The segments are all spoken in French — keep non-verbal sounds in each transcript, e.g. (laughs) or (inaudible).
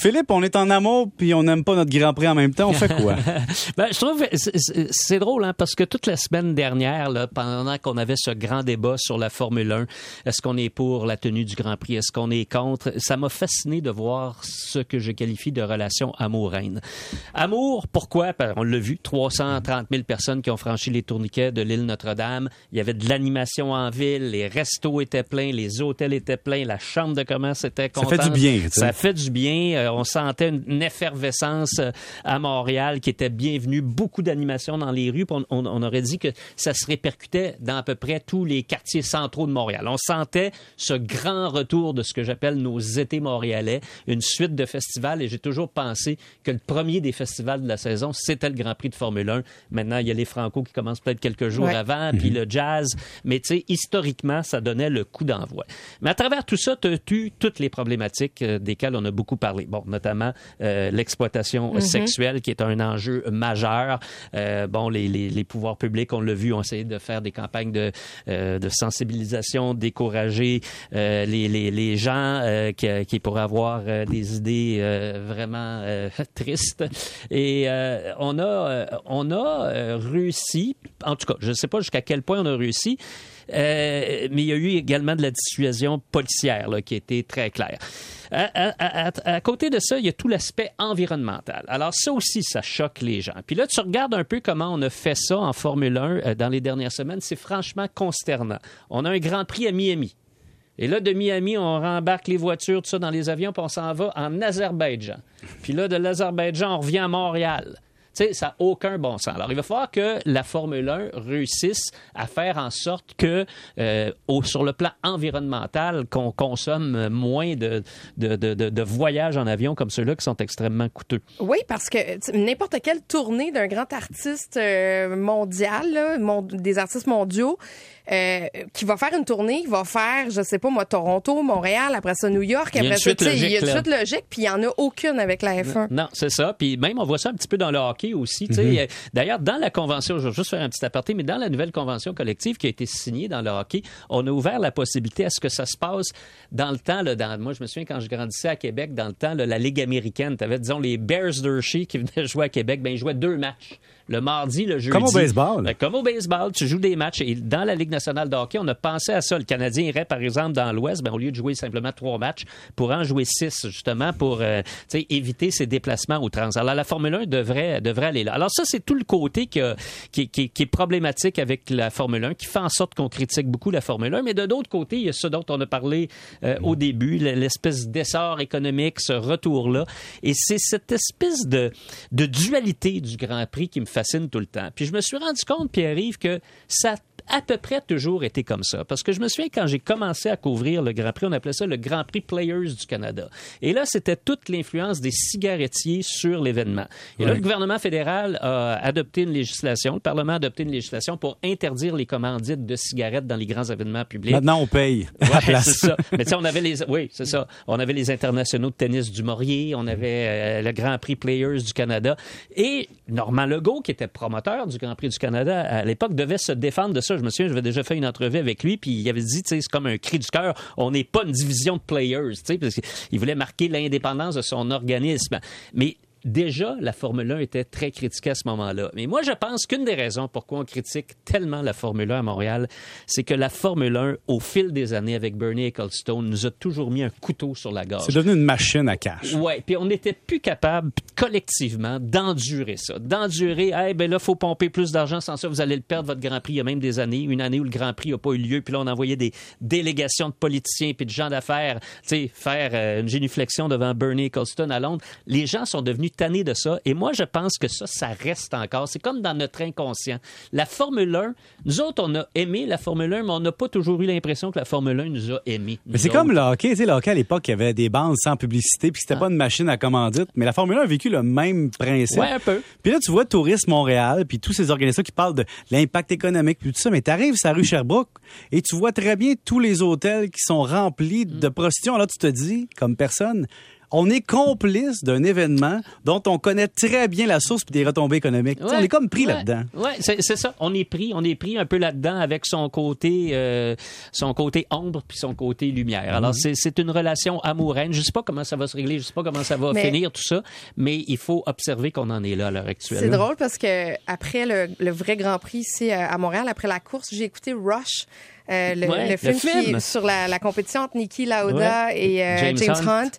Philippe, on est en amour puis on n'aime pas notre Grand Prix en même temps. On fait quoi? (laughs) ben, je trouve c'est drôle hein, parce que toute la semaine dernière, là, pendant qu'on avait ce grand débat sur la Formule 1, est-ce qu'on est pour la tenue du Grand Prix, est-ce qu'on est contre, ça m'a fasciné de voir ce que je qualifie de relation amour-reine. Amour, pourquoi? Ben, on l'a vu, 330 000 personnes qui ont franchi les tourniquets de l'île Notre-Dame. Il y avait de l'animation en ville, les restos étaient pleins, les hôtels étaient pleins, la chambre de commerce était contente. Ça fait du bien. Ça fait du bien. Euh, on sentait une effervescence euh, à Montréal qui était bienvenue. Beaucoup d'animation dans les rues. On, aurait dit que ça se répercutait dans à peu près tous les quartiers centraux de Montréal. On sentait ce grand retour de ce que j'appelle nos étés montréalais, une suite de festivals. Et j'ai toujours pensé que le premier des festivals de la saison, c'était le Grand Prix de Formule 1. Maintenant, il y a les Franco qui commencent peut-être quelques jours avant, puis mhm. le jazz. Mais tu sais, historiquement, ça donnait le coup d'envoi. Mais à travers tout ça, tu as eu toutes les problématiques euh, desquelles on a beaucoup parlé. Bon, notamment euh, l'exploitation mhm. sexuelle, qui est un enjeu majeur. Euh, bon, les, les, les, pouvoirs publics, on l'a vu, ont essayé de faire des campagnes de, de sensibilisation, décourager les, les, les, gens qui, qui, pourraient avoir des idées vraiment (laughs) tristes. Et on a, on a réussi, en tout cas, je ne sais pas jusqu'à quel point on a réussi, euh, mais il y a eu également de la dissuasion policière qui été très claire. À, côté de ça, il y a tout l'aspect environnemental. Alors ça aussi, ça choque les gens. Puis là, tu regardes un peu comment on a fait ça en Formule 1 euh, dans les dernières semaines. C'est franchement consternant. On a un Grand Prix à Miami. Et là, de Miami, on rembarque les voitures, tout ça, dans les avions, puis on s'en va en Azerbaïdjan. Puis là, de l'Azerbaïdjan, on revient à Montréal ça n'a aucun bon sens. Alors, il va falloir que la Formule 1 réussisse à faire en sorte que, euh, sur le plan environnemental, qu'on consomme moins de, de, voyages en avion comme ceux-là qui sont extrêmement coûteux. Oui, parce que n'importe quelle tournée d'un grand artiste euh, mondial, des artistes mondiaux, euh, qui va faire une tournée, il va faire, je sais pas moi, Toronto, Montréal, après ça New York, après ça, il y a une suite logique, puis il y en a aucune avec la F1. Non, c'est ça. Puis même on voit ça un petit peu dans le hockey aussi. Mm-hmm. D'ailleurs, dans la convention, je vais juste faire un petit aparté, mais dans la nouvelle convention collective qui a été signée dans le hockey, on a ouvert la possibilité à ce que ça se passe dans le temps. Là, dans, moi, je me souviens quand je grandissais à Québec, dans le temps, la Ligue américaine, tu avais, disons, les Bears d'Hershey qui venaient (laughs) jouer à Québec, ben ils jouaient deux matchs le mardi, le jeudi. Comme au baseball. Ben, comme au baseball, tu joues des matchs. Et dans la Ligue de hockey, on a pensé à ça. Le Canadien irait, par exemple, dans l'Ouest, ben, au lieu de jouer simplement trois matchs, pour en jouer six, justement, pour euh, éviter ces déplacements trans. Alors, la Formule 1 devrait, devrait aller là. Alors, ça, c'est tout le côté qui, est problématique avec la Formule 1, qui fait en sorte qu'on critique beaucoup la Formule 1. Mais de d'autre côté, il y a ce dont on a parlé euh, au début, l'espèce d'essor économique, ce retour-là. Et c'est cette espèce de, de dualité du Grand Prix qui me fascine tout le temps. Puis je me suis rendu compte, Pierre-Yves, que ça à peu près toujours été comme ça. Parce que je me souviens quand j'ai commencé à couvrir le Grand Prix, on appelait ça le Grand Prix Players du Canada. Et là, c'était toute l'influence des cigarettiers sur l'événement. Et là, le gouvernement fédéral a adopté une législation, le Parlement a adopté une législation pour interdire les commandites de cigarettes dans les grands événements publics. Maintenant, on paye. (laughs) Ouais, c'est ça. Mais tu sais, on avait les, oui, c'est ça. On avait les internationaux de tennis du Maurier, on avait euh, le Grand Prix Players du Canada. Et Normand Legault, qui était promoteur du Grand Prix du Canada à l'époque, devait se défendre de ça je me souviens, j'avais déjà fait une entrevue avec lui, puis il avait dit, c'est comme un cri du cœur, on n'est pas une division de players, tu sais, parce qu'il voulait marquer l'indépendance de son organisme. Mais déjà, la Formule 1 était très critiquée à ce moment-là. Mais moi, je pense qu'une des raisons pourquoi on critique tellement la Formule 1 à Montréal, c'est que la Formule 1, au fil des années, avec Bernie Ecclestone, nous a toujours mis un couteau sur la gorge. C'est devenu une machine à cash. Oui, puis on n'était plus capable, collectivement, d'endurer ça. D'endurer, eh ben là, faut pomper plus d'argent, sans ça, vous allez le perdre, votre Grand Prix. Il y a même des années, une année où le Grand Prix n'a pas eu lieu, puis là, on envoyait des délégations de politiciens puis de gens d'affaires, tu sais, faire euh, une génuflexion devant Bernie Ecclestone à Londres. Les gens sont devenus de ça. Et moi, je pense que ça, ça reste encore. C'est comme dans notre inconscient. La Formule 1, nous autres, on a aimé la Formule 1, mais on n'a pas toujours eu l'impression que la Formule 1 nous a aimé. Mais c'est comme le hockey. Tu sais, le hockey, à l'époque, il y avait des bandes sans publicité, puis c'était ah. pas une machine à commandite. Mais la Formule 1 a vécu le même principe. Ouais, un peu. Puis là, tu vois Tourisme Montréal, puis tous ces organisations qui parlent de l'impact économique, puis tout ça. Mais tu arrives sur la rue Sherbrooke et tu vois très bien tous les hôtels qui sont remplis de mm. prostitution. Là, tu te dis, comme personne, on est complice d'un événement dont on connaît très bien la source puis des retombées économiques. on est comme pris là-dedans. Oui, c'est ça. On est pris, on est pris un peu là-dedans avec son côté, euh, son côté ombre puis son côté lumière. Alors mhm. c'est une relation amoureuse. Je sais pas comment ça va se régler, je sais pas comment ça va finir tout ça, mais il faut observer qu'on en est là à l'heure actuelle. C'est drôle parce que après le, vrai Grand Prix ici euh, à Montréal, après la course, j'ai écouté Rush. Euh, le, film, sur la, compétition entre Niki Lauda et James, Hunt.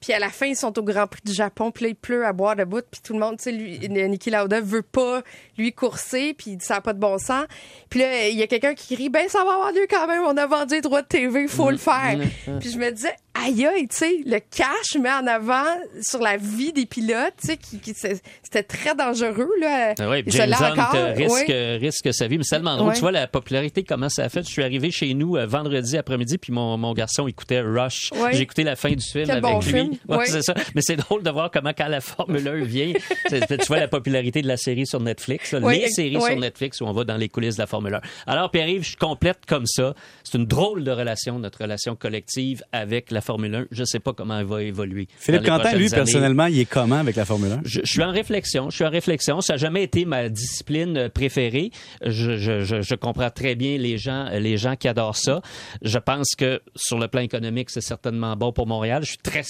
Puis à la fin, ils sont au Grand Prix du Japon, puis là, il pleut à boire de bout, puis tout le monde, tu sais, lui, Niki Lauda veut pas lui courser, puis ça n'a pas de bon sens. Puis là, il y a quelqu'un qui crie, ben ça va avoir lieu quand même, on a vendu les droits de TV, faut le faire. (laughs) puis je me disais, aïe aïe, tu sais, le cash met en avant sur la vie des pilotes, tu sais, qui, qui c'était très dangereux, là. Ah oui, James Hunt risque, risque sa vie, mais c'est tellement drôle. Tu vois la popularité, comment ça a fait. Je suis arrivé chez nous euh, vendredi après-midi, puis mon, mon garçon écoutait Rush. J'ai écouté la fin du film avec lui. (laughs) c'est ça. Mais c'est drôle de voir comment quand la Formule 1 vient, (laughs) tu vois la popularité de la série sur Netflix, les séries sur Netflix où on va dans les coulisses de la Formule 1. Alors, Pierre-Yves, je complète comme ça. C'est une drôle de relation, notre relation collective avec la Formule 1. Je ne sais pas comment elle va évoluer. Philippe Quentin, lui, personnellement, il est comment avec la Formule 1? Je, suis en réflexion. Je suis en réflexion. Ça n'a jamais été ma discipline préférée. Je, je, je, comprends très bien les gens, les gens qui adorent ça. Je pense que sur le plan économique, c'est certainement bon pour Montréal. Je suis très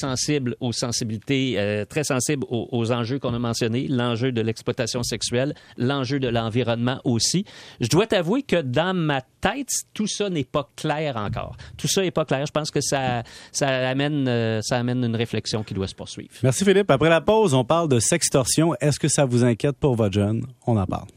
aux sensibilités, euh, très sensible aux, aux enjeux qu'on a mentionnés, l'enjeu de l'exploitation sexuelle, l'enjeu de l'environnement aussi. Je dois t'avouer que dans ma tête, tout ça n'est pas clair encore. Tout ça n'est pas clair. Je pense que ça, ça amène, euh, ça amène une réflexion qui doit se poursuivre. Merci Philippe. Après la pause, on parle de sextorsion. Est-ce que ça vous inquiète pour votre jeune? On en parle.